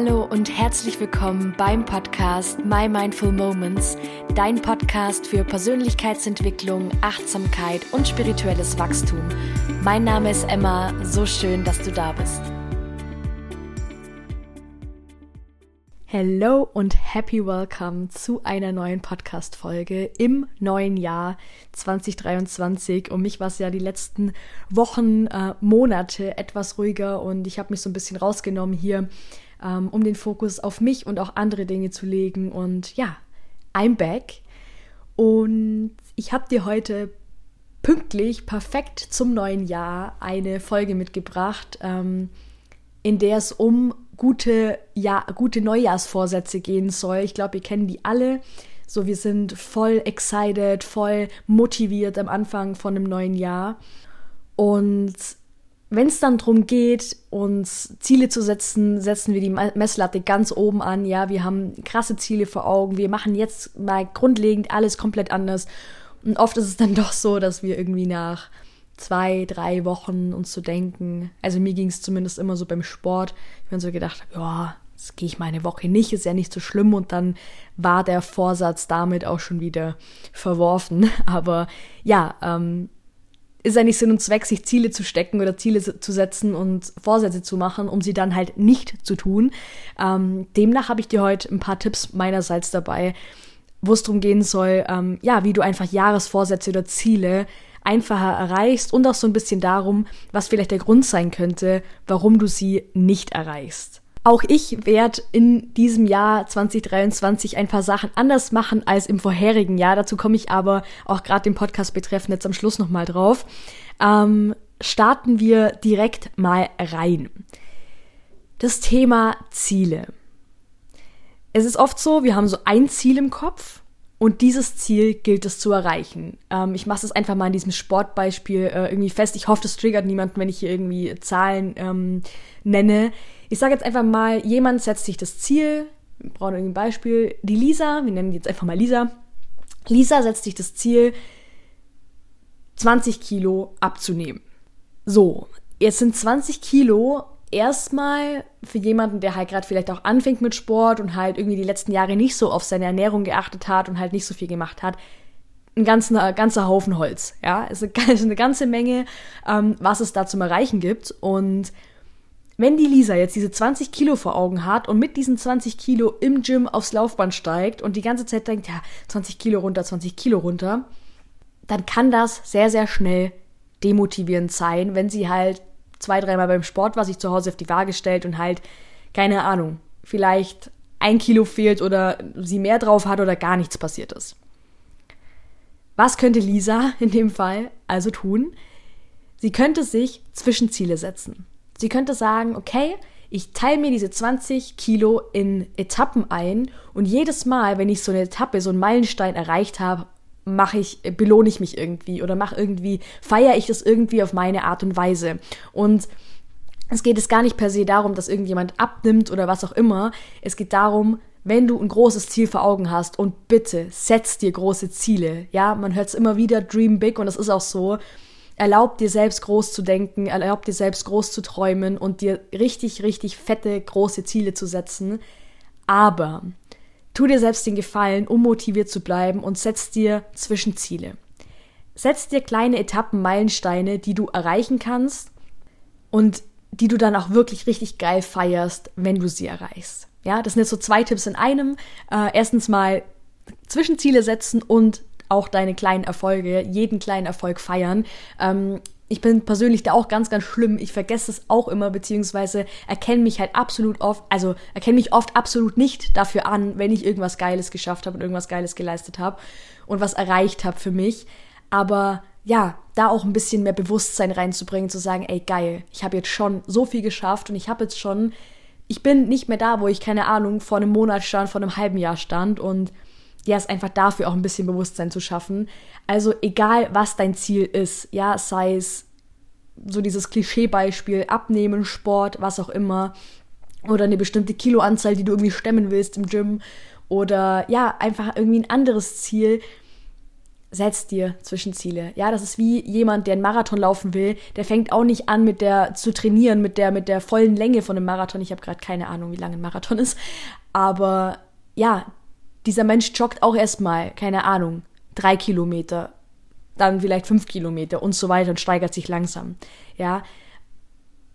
Hallo und herzlich willkommen beim Podcast My Mindful Moments, dein Podcast für Persönlichkeitsentwicklung, Achtsamkeit und spirituelles Wachstum. Mein Name ist Emma, so schön, dass du da bist. Hello und happy welcome zu einer neuen Podcast-Folge im neuen Jahr 2023. Um mich war es ja die letzten Wochen, äh, Monate etwas ruhiger und ich habe mich so ein bisschen rausgenommen hier ähm, um den Fokus auf mich und auch andere Dinge zu legen. Und ja, I'm back. Und ich habe dir heute pünktlich, perfekt zum neuen Jahr eine Folge mitgebracht, ähm, in der es um gute, ja, gute Neujahrsvorsätze gehen soll. Ich glaube, ihr kennt die alle. So, wir sind voll excited, voll motiviert am Anfang von einem neuen Jahr. Und wenn es dann darum geht, uns Ziele zu setzen, setzen wir die Messlatte ganz oben an. Ja, wir haben krasse Ziele vor Augen. Wir machen jetzt mal grundlegend alles komplett anders. Und oft ist es dann doch so, dass wir irgendwie nach zwei, drei Wochen uns zu so denken, also mir ging es zumindest immer so beim Sport, ich mir so gedacht ja, jetzt gehe ich mal eine Woche nicht, ist ja nicht so schlimm und dann war der Vorsatz damit auch schon wieder verworfen. Aber ja, ähm, ist eigentlich Sinn und Zweck, sich Ziele zu stecken oder Ziele zu setzen und Vorsätze zu machen, um sie dann halt nicht zu tun. Ähm, demnach habe ich dir heute ein paar Tipps meinerseits dabei, wo es darum gehen soll, ähm, ja, wie du einfach Jahresvorsätze oder Ziele einfacher erreichst und auch so ein bisschen darum, was vielleicht der Grund sein könnte, warum du sie nicht erreichst. Auch ich werde in diesem Jahr 2023 ein paar Sachen anders machen als im vorherigen Jahr. Dazu komme ich aber auch gerade den Podcast betreffend jetzt am Schluss nochmal drauf. Ähm, starten wir direkt mal rein. Das Thema Ziele. Es ist oft so, wir haben so ein Ziel im Kopf und dieses Ziel gilt es zu erreichen. Ähm, ich mache es einfach mal in diesem Sportbeispiel äh, irgendwie fest. Ich hoffe, das triggert niemanden, wenn ich hier irgendwie Zahlen ähm, nenne. Ich sage jetzt einfach mal, jemand setzt sich das Ziel, wir brauchen irgendwie ein Beispiel, die Lisa, wir nennen die jetzt einfach mal Lisa. Lisa setzt sich das Ziel, 20 Kilo abzunehmen. So, jetzt sind 20 Kilo erstmal für jemanden, der halt gerade vielleicht auch anfängt mit Sport und halt irgendwie die letzten Jahre nicht so auf seine Ernährung geachtet hat und halt nicht so viel gemacht hat, ein ganzer, ganzer Haufen Holz. Ja, es ist eine ganze Menge, ähm, was es da zum Erreichen gibt. Und wenn die Lisa jetzt diese 20 Kilo vor Augen hat und mit diesen 20 Kilo im Gym aufs Laufband steigt und die ganze Zeit denkt, ja, 20 Kilo runter, 20 Kilo runter, dann kann das sehr, sehr schnell demotivierend sein, wenn sie halt zwei, dreimal beim Sport war, sich zu Hause auf die Waage stellt und halt, keine Ahnung, vielleicht ein Kilo fehlt oder sie mehr drauf hat oder gar nichts passiert ist. Was könnte Lisa in dem Fall also tun? Sie könnte sich Zwischenziele setzen. Sie könnte sagen, okay, ich teile mir diese 20 Kilo in Etappen ein und jedes Mal, wenn ich so eine Etappe, so einen Meilenstein erreicht habe, mache ich, belohne ich mich irgendwie oder mache irgendwie, feiere ich das irgendwie auf meine Art und Weise. Und es geht es gar nicht per se darum, dass irgendjemand abnimmt oder was auch immer. Es geht darum, wenn du ein großes Ziel vor Augen hast und bitte setz dir große Ziele. Ja, man hört es immer wieder, dream big und das ist auch so. Erlaub dir selbst groß zu denken, erlaub dir selbst groß zu träumen und dir richtig, richtig fette, große Ziele zu setzen. Aber tu dir selbst den Gefallen, um motiviert zu bleiben und setz dir Zwischenziele. Setz dir kleine Etappen, Meilensteine, die du erreichen kannst und die du dann auch wirklich richtig geil feierst, wenn du sie erreichst. Ja, das sind jetzt so zwei Tipps in einem. Äh, erstens mal Zwischenziele setzen und auch deine kleinen Erfolge, jeden kleinen Erfolg feiern. Ähm, ich bin persönlich da auch ganz, ganz schlimm. Ich vergesse es auch immer, beziehungsweise erkenne mich halt absolut oft, also erkenne mich oft absolut nicht dafür an, wenn ich irgendwas Geiles geschafft habe und irgendwas Geiles geleistet habe und was erreicht habe für mich. Aber ja, da auch ein bisschen mehr Bewusstsein reinzubringen, zu sagen, ey, geil, ich habe jetzt schon so viel geschafft und ich habe jetzt schon, ich bin nicht mehr da, wo ich, keine Ahnung, vor einem Monat stand, vor einem halben Jahr stand und ja, ist einfach dafür auch ein bisschen Bewusstsein zu schaffen. Also egal, was dein Ziel ist, ja, sei es so dieses Klischeebeispiel, Abnehmen, Sport, was auch immer, oder eine bestimmte Kiloanzahl, die du irgendwie stemmen willst im Gym, oder ja, einfach irgendwie ein anderes Ziel. setz dir Zwischenziele. Ja, das ist wie jemand, der einen Marathon laufen will, der fängt auch nicht an mit der zu trainieren, mit der mit der vollen Länge von einem Marathon. Ich habe gerade keine Ahnung, wie lang ein Marathon ist, aber ja, dieser Mensch joggt auch erstmal, keine Ahnung, drei Kilometer, dann vielleicht fünf Kilometer und so weiter und steigert sich langsam. Ja,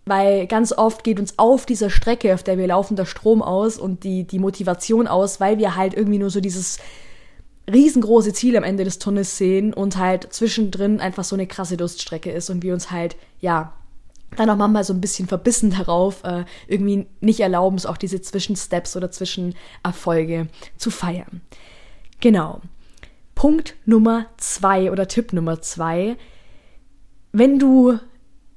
weil ganz oft geht uns auf dieser Strecke, auf der wir laufen, der Strom aus und die, die Motivation aus, weil wir halt irgendwie nur so dieses riesengroße Ziel am Ende des Tunnels sehen und halt zwischendrin einfach so eine krasse Durststrecke ist und wir uns halt, ja, dann auch manchmal so ein bisschen verbissen darauf, äh, irgendwie nicht erlauben, es auch diese Zwischensteps oder Zwischenerfolge zu feiern. Genau. Punkt Nummer zwei oder Tipp Nummer zwei. Wenn du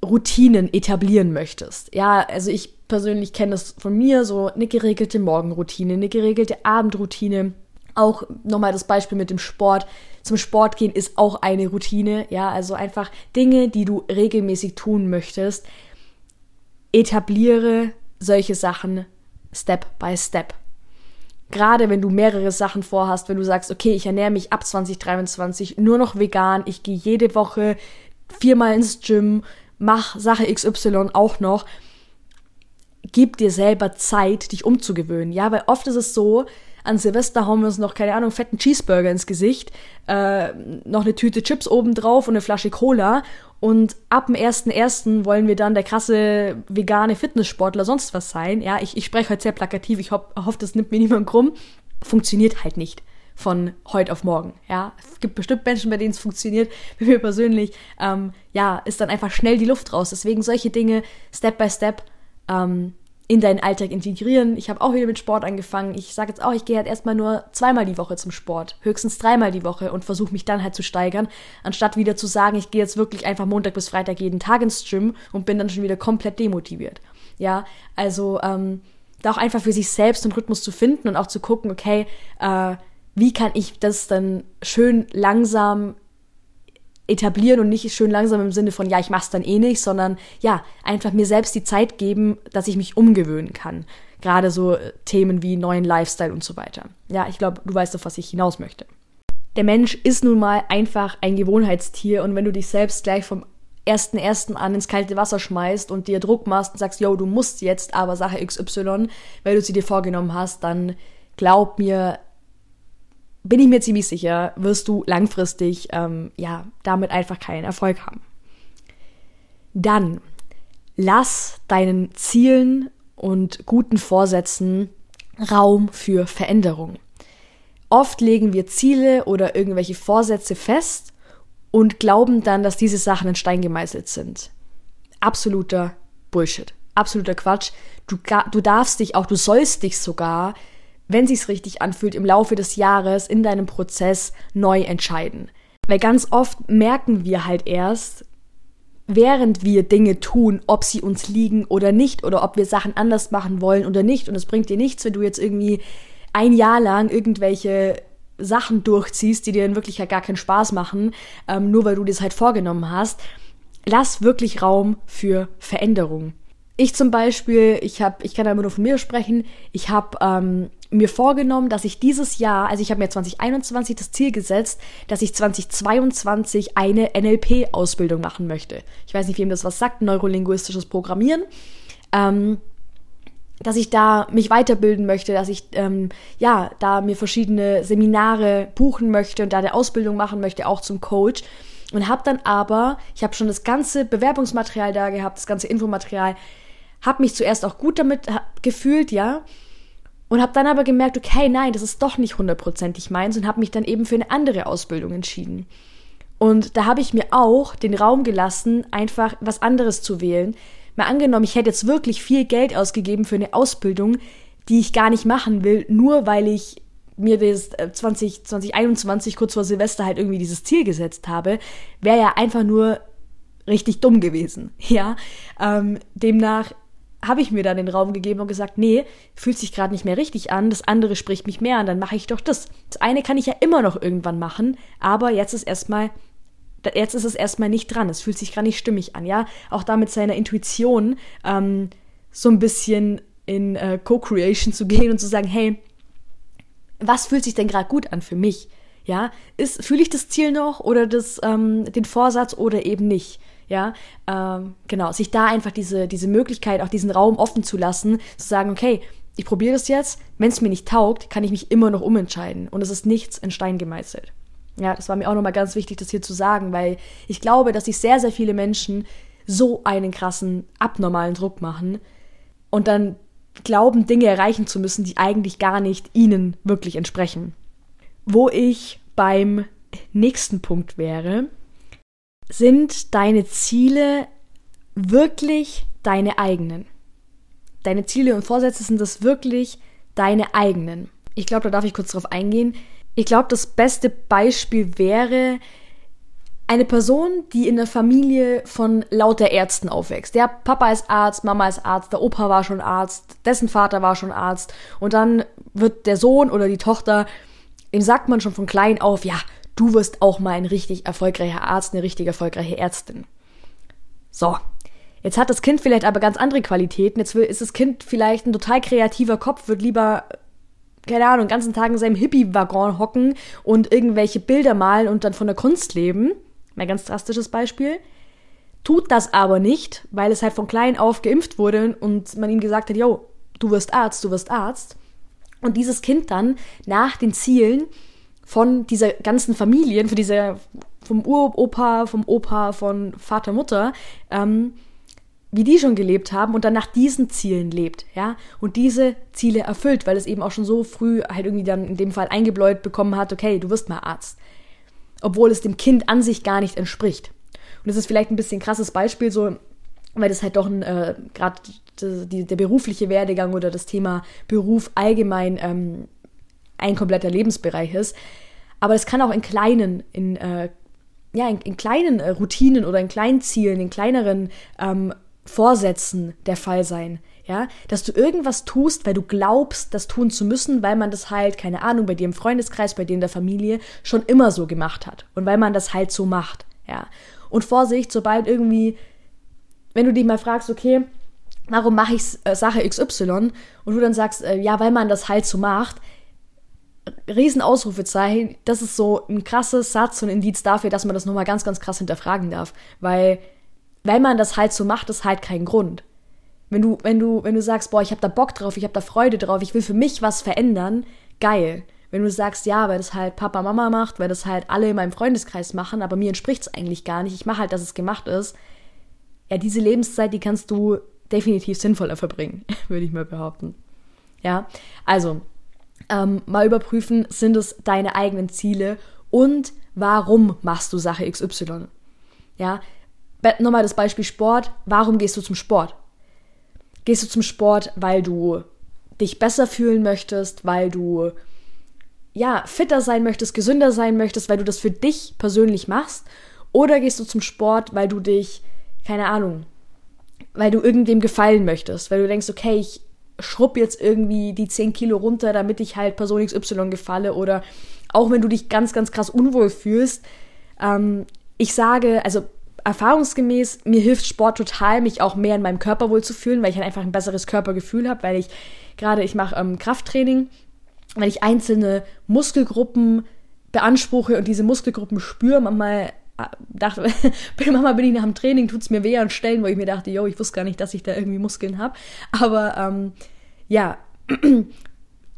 Routinen etablieren möchtest. Ja, also ich persönlich kenne das von mir, so eine geregelte Morgenroutine, eine geregelte Abendroutine. Auch nochmal das Beispiel mit dem Sport. Zum Sport gehen ist auch eine Routine. Ja, also einfach Dinge, die du regelmäßig tun möchtest. Etabliere solche Sachen Step by Step. Gerade wenn du mehrere Sachen vorhast, wenn du sagst, okay, ich ernähre mich ab 2023 nur noch vegan, ich gehe jede Woche viermal ins Gym, mach Sache XY auch noch. Gib dir selber Zeit, dich umzugewöhnen. Ja, weil oft ist es so, an Silvester hauen wir uns noch, keine Ahnung, fetten Cheeseburger ins Gesicht, äh, noch eine Tüte Chips obendrauf und eine Flasche Cola. Und ab dem 1.1. wollen wir dann der krasse vegane Fitnesssportler sonst was sein. Ja, ich, ich spreche heute sehr plakativ, ich ho hoffe, das nimmt mir niemand krumm. Funktioniert halt nicht von heute auf morgen. Ja, es gibt bestimmt Menschen, bei denen es funktioniert. Bei mir persönlich, ähm, ja, ist dann einfach schnell die Luft raus. Deswegen solche Dinge Step by Step ähm, in deinen Alltag integrieren. Ich habe auch wieder mit Sport angefangen. Ich sage jetzt auch, ich gehe halt erstmal nur zweimal die Woche zum Sport, höchstens dreimal die Woche und versuche mich dann halt zu steigern, anstatt wieder zu sagen, ich gehe jetzt wirklich einfach Montag bis Freitag jeden Tag ins Gym und bin dann schon wieder komplett demotiviert. Ja, also ähm, da auch einfach für sich selbst einen Rhythmus zu finden und auch zu gucken, okay, äh, wie kann ich das dann schön langsam etablieren und nicht schön langsam im Sinne von, ja, ich mach's dann eh nicht, sondern ja, einfach mir selbst die Zeit geben, dass ich mich umgewöhnen kann. Gerade so äh, Themen wie neuen Lifestyle und so weiter. Ja, ich glaube, du weißt auf was ich hinaus möchte. Der Mensch ist nun mal einfach ein Gewohnheitstier und wenn du dich selbst gleich vom ersten ersten an ins kalte Wasser schmeißt und dir Druck machst und sagst, yo, du musst jetzt aber Sache XY, weil du sie dir vorgenommen hast, dann glaub mir, bin ich mir ziemlich sicher, wirst du langfristig ähm, ja damit einfach keinen Erfolg haben. Dann lass deinen Zielen und guten Vorsätzen Raum für Veränderung. Oft legen wir Ziele oder irgendwelche Vorsätze fest und glauben dann, dass diese Sachen in Stein gemeißelt sind. Absoluter Bullshit. Absoluter Quatsch. Du, du darfst dich auch, du sollst dich sogar wenn sich's richtig anfühlt, im Laufe des Jahres in deinem Prozess neu entscheiden. Weil ganz oft merken wir halt erst, während wir Dinge tun, ob sie uns liegen oder nicht, oder ob wir Sachen anders machen wollen oder nicht. Und es bringt dir nichts, wenn du jetzt irgendwie ein Jahr lang irgendwelche Sachen durchziehst, die dir in Wirklichkeit gar keinen Spaß machen, ähm, nur weil du das halt vorgenommen hast. Lass wirklich Raum für Veränderung. Ich zum Beispiel, ich habe, ich kann da immer nur von mir sprechen, ich habe ähm, mir vorgenommen, dass ich dieses Jahr, also ich habe mir 2021 das Ziel gesetzt, dass ich 2022 eine NLP-Ausbildung machen möchte. Ich weiß nicht, wem das was sagt, neurolinguistisches Programmieren. Ähm, dass ich da mich weiterbilden möchte, dass ich ähm, ja da mir verschiedene Seminare buchen möchte und da eine Ausbildung machen möchte, auch zum Coach. Und habe dann aber, ich habe schon das ganze Bewerbungsmaterial da gehabt, das ganze Infomaterial, habe mich zuerst auch gut damit gefühlt, ja, und habe dann aber gemerkt, okay, nein, das ist doch nicht hundertprozentig meins und habe mich dann eben für eine andere Ausbildung entschieden. Und da habe ich mir auch den Raum gelassen, einfach was anderes zu wählen. Mal angenommen, ich hätte jetzt wirklich viel Geld ausgegeben für eine Ausbildung, die ich gar nicht machen will, nur weil ich mir das 20, äh, 2021 kurz vor Silvester halt irgendwie dieses Ziel gesetzt habe, wäre ja einfach nur richtig dumm gewesen. Ja, ähm, demnach habe ich mir dann den Raum gegeben und gesagt, nee, fühlt sich gerade nicht mehr richtig an, das andere spricht mich mehr an, dann mache ich doch das. Das eine kann ich ja immer noch irgendwann machen, aber jetzt ist erstmal jetzt ist es erstmal nicht dran, es fühlt sich gerade nicht stimmig an, ja. Auch da mit seiner Intuition ähm, so ein bisschen in äh, Co-Creation zu gehen und zu sagen, hey, was fühlt sich denn gerade gut an für mich? Ja, fühle ich das Ziel noch oder das ähm, den Vorsatz oder eben nicht? Ja, ähm, genau, sich da einfach diese diese Möglichkeit, auch diesen Raum offen zu lassen, zu sagen, okay, ich probiere das jetzt. Wenn es mir nicht taugt, kann ich mich immer noch umentscheiden und es ist nichts in Stein gemeißelt. Ja, das war mir auch nochmal ganz wichtig, das hier zu sagen, weil ich glaube, dass sich sehr, sehr viele Menschen so einen krassen, abnormalen Druck machen und dann glauben, Dinge erreichen zu müssen, die eigentlich gar nicht ihnen wirklich entsprechen. Wo ich beim nächsten Punkt wäre, sind deine Ziele wirklich deine eigenen? Deine Ziele und Vorsätze sind das wirklich deine eigenen? Ich glaube, da darf ich kurz drauf eingehen. Ich glaube, das beste Beispiel wäre, eine Person, die in der Familie von lauter Ärzten aufwächst. Der Papa ist Arzt, Mama ist Arzt, der Opa war schon Arzt, dessen Vater war schon Arzt und dann wird der Sohn oder die Tochter, dem sagt man schon von klein auf, ja, du wirst auch mal ein richtig erfolgreicher Arzt, eine richtig erfolgreiche Ärztin. So. Jetzt hat das Kind vielleicht aber ganz andere Qualitäten. Jetzt ist das Kind vielleicht ein total kreativer Kopf, wird lieber keine Ahnung, den ganzen Tag in seinem Hippie-Waggon hocken und irgendwelche Bilder malen und dann von der Kunst leben Mal ganz drastisches Beispiel. Tut das aber nicht, weil es halt von klein auf geimpft wurde und man ihm gesagt hat, yo, du wirst Arzt, du wirst Arzt. Und dieses Kind dann nach den Zielen von dieser ganzen Familien, von dieser, vom Uropa, vom Opa, von Vater, Mutter, ähm, wie die schon gelebt haben und dann nach diesen Zielen lebt, ja, und diese Ziele erfüllt, weil es eben auch schon so früh halt irgendwie dann in dem Fall eingebläut bekommen hat, okay, du wirst mal Arzt obwohl es dem Kind an sich gar nicht entspricht. Und das ist vielleicht ein bisschen krasses Beispiel, so, weil das halt doch ein, äh, gerade der berufliche Werdegang oder das Thema Beruf allgemein ähm, ein kompletter Lebensbereich ist. Aber es kann auch in kleinen, in, äh, ja, in, in kleinen äh, Routinen oder in kleinen Zielen, in kleineren ähm, Vorsätzen der Fall sein ja, dass du irgendwas tust, weil du glaubst, das tun zu müssen, weil man das halt, keine Ahnung, bei dir im Freundeskreis, bei dir in der Familie schon immer so gemacht hat und weil man das halt so macht, ja. Und Vorsicht, sobald irgendwie, wenn du dich mal fragst, okay, warum mache ich äh, Sache XY und du dann sagst, äh, ja, weil man das halt so macht, Riesenausrufezeichen, das ist so ein krasses Satz und Indiz dafür, dass man das nochmal ganz, ganz krass hinterfragen darf, weil, weil man das halt so macht, ist halt kein Grund. Wenn du, wenn du, wenn du sagst, boah, ich habe da Bock drauf, ich habe da Freude drauf, ich will für mich was verändern, geil. Wenn du sagst, ja, weil das halt Papa, Mama macht, weil das halt alle in meinem Freundeskreis machen, aber mir entspricht es eigentlich gar nicht, ich mache halt, dass es gemacht ist, ja, diese Lebenszeit, die kannst du definitiv sinnvoller verbringen, würde ich mal behaupten. Ja, also ähm, mal überprüfen, sind es deine eigenen Ziele und warum machst du Sache XY? Ja, nochmal das Beispiel Sport. Warum gehst du zum Sport? Gehst du zum Sport, weil du dich besser fühlen möchtest, weil du ja, fitter sein möchtest, gesünder sein möchtest, weil du das für dich persönlich machst? Oder gehst du zum Sport, weil du dich, keine Ahnung, weil du irgendwem gefallen möchtest, weil du denkst, okay, ich schrubb jetzt irgendwie die 10 Kilo runter, damit ich halt Person XY gefalle oder auch wenn du dich ganz, ganz krass unwohl fühlst. Ähm, ich sage, also erfahrungsgemäß, mir hilft Sport total, mich auch mehr in meinem Körper wohl zu fühlen, weil ich halt einfach ein besseres Körpergefühl habe, weil ich gerade, ich mache ähm, Krafttraining, weil ich einzelne Muskelgruppen beanspruche und diese Muskelgruppen spüre. Manchmal äh, dachte, Mama bin ich nach dem Training, tut es mir weh an Stellen, wo ich mir dachte, yo, ich wusste gar nicht, dass ich da irgendwie Muskeln habe. Aber ähm, ja,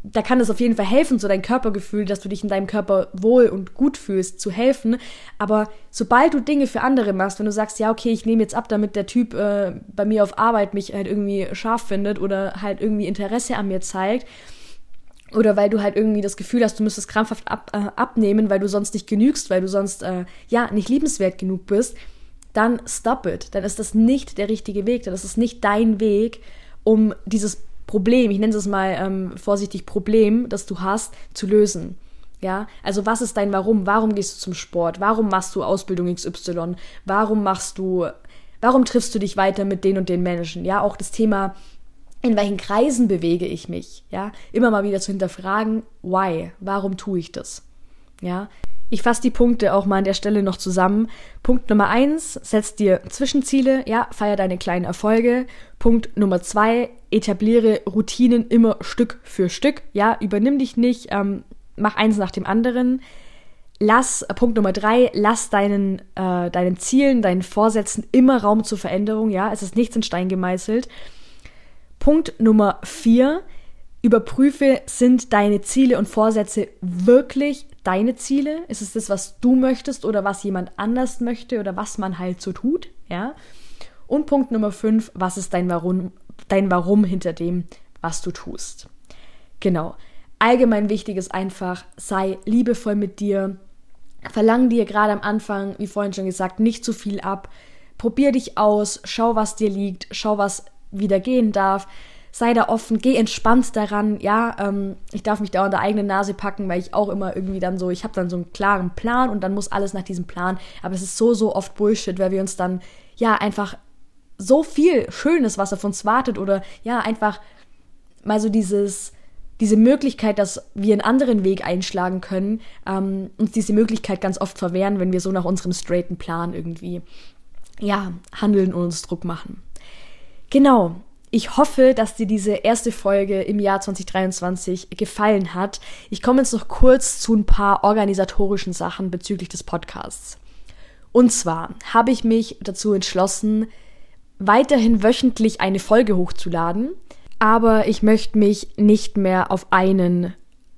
da kann es auf jeden Fall helfen, so dein Körpergefühl, dass du dich in deinem Körper wohl und gut fühlst, zu helfen. Aber sobald du Dinge für andere machst, wenn du sagst, ja, okay, ich nehme jetzt ab, damit der Typ äh, bei mir auf Arbeit mich halt irgendwie scharf findet oder halt irgendwie Interesse an mir zeigt, oder weil du halt irgendwie das Gefühl hast, du müsstest krampfhaft ab, äh, abnehmen, weil du sonst nicht genügst, weil du sonst äh, ja nicht liebenswert genug bist, dann stop it. Dann ist das nicht der richtige Weg. Dann ist es nicht dein Weg, um dieses Problem, ich nenne es mal ähm, vorsichtig Problem, das du hast, zu lösen. Ja, also was ist dein Warum? Warum gehst du zum Sport? Warum machst du Ausbildung XY? Warum machst du, warum triffst du dich weiter mit den und den Menschen? Ja, auch das Thema, in welchen Kreisen bewege ich mich? Ja, immer mal wieder zu hinterfragen, why? Warum tue ich das? Ja, ich fasse die Punkte auch mal an der Stelle noch zusammen. Punkt Nummer eins, setz dir Zwischenziele, ja, feier deine kleinen Erfolge. Punkt Nummer zwei, etabliere Routinen immer Stück für Stück, ja, übernimm dich nicht, ähm, mach eins nach dem anderen. lass, äh, Punkt Nummer drei, lass deinen, äh, deinen Zielen, deinen Vorsätzen immer Raum zur Veränderung, ja, es ist nichts in Stein gemeißelt. Punkt Nummer vier, überprüfe, sind deine Ziele und Vorsätze wirklich deine Ziele? Ist es das, was du möchtest oder was jemand anders möchte oder was man halt so tut, ja? Und Punkt Nummer fünf, was ist dein Warum, dein Warum hinter dem, was du tust? Genau. Allgemein wichtig ist einfach, sei liebevoll mit dir, Verlang dir gerade am Anfang, wie vorhin schon gesagt, nicht zu viel ab. Probier dich aus, schau, was dir liegt, schau, was wieder gehen darf. Sei da offen, geh entspannt daran. Ja, ähm, ich darf mich da an der eigenen Nase packen, weil ich auch immer irgendwie dann so, ich habe dann so einen klaren Plan und dann muss alles nach diesem Plan. Aber es ist so, so oft Bullshit, weil wir uns dann ja einfach so viel Schönes, was auf uns wartet oder ja, einfach mal so dieses diese Möglichkeit, dass wir einen anderen Weg einschlagen können, ähm, uns diese Möglichkeit ganz oft verwehren, wenn wir so nach unserem straighten Plan irgendwie, ja, handeln und uns Druck machen. Genau. Ich hoffe, dass dir diese erste Folge im Jahr 2023 gefallen hat. Ich komme jetzt noch kurz zu ein paar organisatorischen Sachen bezüglich des Podcasts. Und zwar habe ich mich dazu entschlossen, weiterhin wöchentlich eine Folge hochzuladen aber ich möchte mich nicht mehr auf einen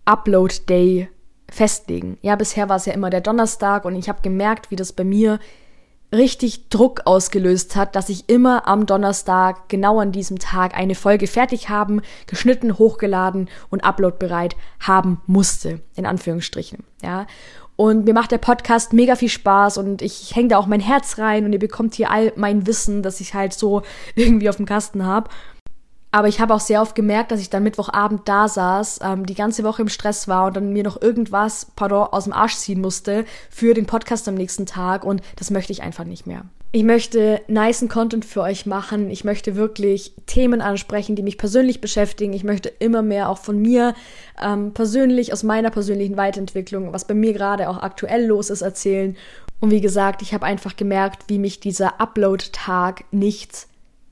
Upload-Day festlegen. Ja, bisher war es ja immer der Donnerstag und ich habe gemerkt, wie das bei mir richtig Druck ausgelöst hat, dass ich immer am Donnerstag genau an diesem Tag eine Folge fertig haben, geschnitten, hochgeladen und uploadbereit haben musste, in Anführungsstrichen, ja. Und mir macht der Podcast mega viel Spaß und ich hänge da auch mein Herz rein und ihr bekommt hier all mein Wissen, das ich halt so irgendwie auf dem Kasten habe. Aber ich habe auch sehr oft gemerkt, dass ich dann Mittwochabend da saß, ähm, die ganze Woche im Stress war und dann mir noch irgendwas, pardon, aus dem Arsch ziehen musste für den Podcast am nächsten Tag und das möchte ich einfach nicht mehr. Ich möchte niceen Content für euch machen. Ich möchte wirklich Themen ansprechen, die mich persönlich beschäftigen. Ich möchte immer mehr auch von mir ähm, persönlich, aus meiner persönlichen Weiterentwicklung, was bei mir gerade auch aktuell los ist, erzählen. Und wie gesagt, ich habe einfach gemerkt, wie mich dieser Upload-Tag nicht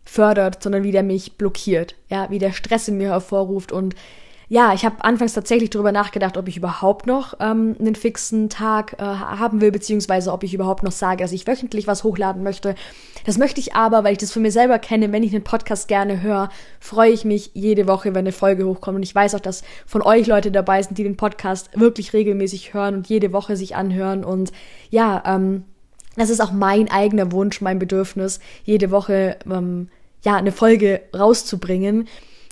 fördert, sondern wie der mich blockiert, ja, wie der Stress in mir hervorruft und ja, ich habe anfangs tatsächlich darüber nachgedacht, ob ich überhaupt noch ähm, einen fixen Tag äh, haben will, beziehungsweise ob ich überhaupt noch sage, dass ich wöchentlich was hochladen möchte. Das möchte ich aber, weil ich das von mir selber kenne, wenn ich einen Podcast gerne höre, freue ich mich jede Woche, wenn eine Folge hochkommt. Und ich weiß auch, dass von euch Leute dabei sind, die den Podcast wirklich regelmäßig hören und jede Woche sich anhören. Und ja, ähm, das ist auch mein eigener Wunsch, mein Bedürfnis, jede Woche ähm, ja, eine Folge rauszubringen,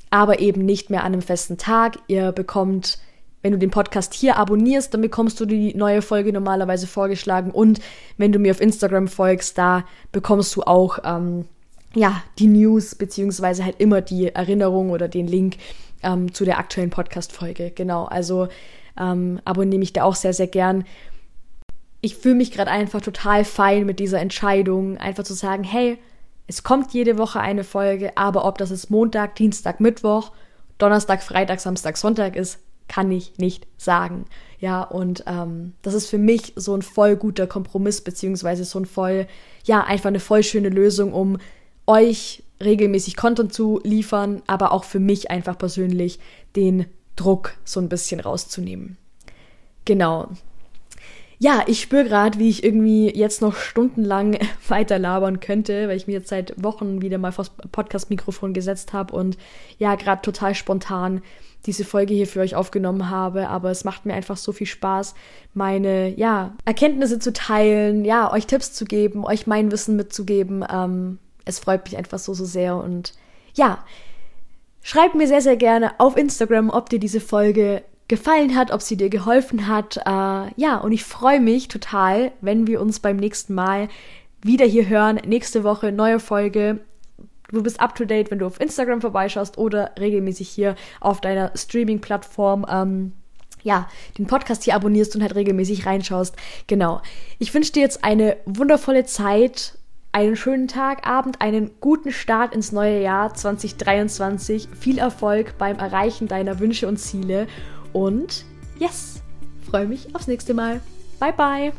aber eben nicht mehr an einem festen Tag. Ihr bekommt, wenn du den Podcast hier abonnierst, dann bekommst du die neue Folge normalerweise vorgeschlagen und wenn du mir auf Instagram folgst, da bekommst du auch ähm, ja die News beziehungsweise halt immer die Erinnerung oder den Link ähm, zu der aktuellen Podcast-Folge. Genau, also ähm, abonniere mich da auch sehr, sehr gern. Ich fühle mich gerade einfach total fein mit dieser Entscheidung, einfach zu sagen, hey, es kommt jede Woche eine Folge, aber ob das jetzt Montag, Dienstag, Mittwoch, Donnerstag, Freitag, Samstag, Sonntag ist, kann ich nicht sagen. Ja, und ähm, das ist für mich so ein voll guter Kompromiss, beziehungsweise so ein voll, ja, einfach eine voll schöne Lösung, um euch regelmäßig Content zu liefern, aber auch für mich einfach persönlich den Druck so ein bisschen rauszunehmen. Genau, ja, ich spüre gerade, wie ich irgendwie jetzt noch stundenlang weiter labern könnte, weil ich mir jetzt seit Wochen wieder mal vors Podcast-Mikrofon gesetzt habe und ja, gerade total spontan diese Folge hier für euch aufgenommen habe. Aber es macht mir einfach so viel Spaß, meine, ja, Erkenntnisse zu teilen, ja, euch Tipps zu geben, euch mein Wissen mitzugeben. Ähm, es freut mich einfach so, so sehr und ja, Schreibt mir sehr, sehr gerne auf Instagram, ob dir diese Folge gefallen hat, ob sie dir geholfen hat. Äh, ja, und ich freue mich total, wenn wir uns beim nächsten Mal wieder hier hören. Nächste Woche neue Folge. Du bist up to date, wenn du auf Instagram vorbeischaust oder regelmäßig hier auf deiner Streaming-Plattform. Ähm, ja, den Podcast hier abonnierst und halt regelmäßig reinschaust. Genau. Ich wünsche dir jetzt eine wundervolle Zeit, einen schönen Tag, Abend, einen guten Start ins neue Jahr 2023. Viel Erfolg beim Erreichen deiner Wünsche und Ziele und yes, freue mich aufs nächste Mal. Bye bye.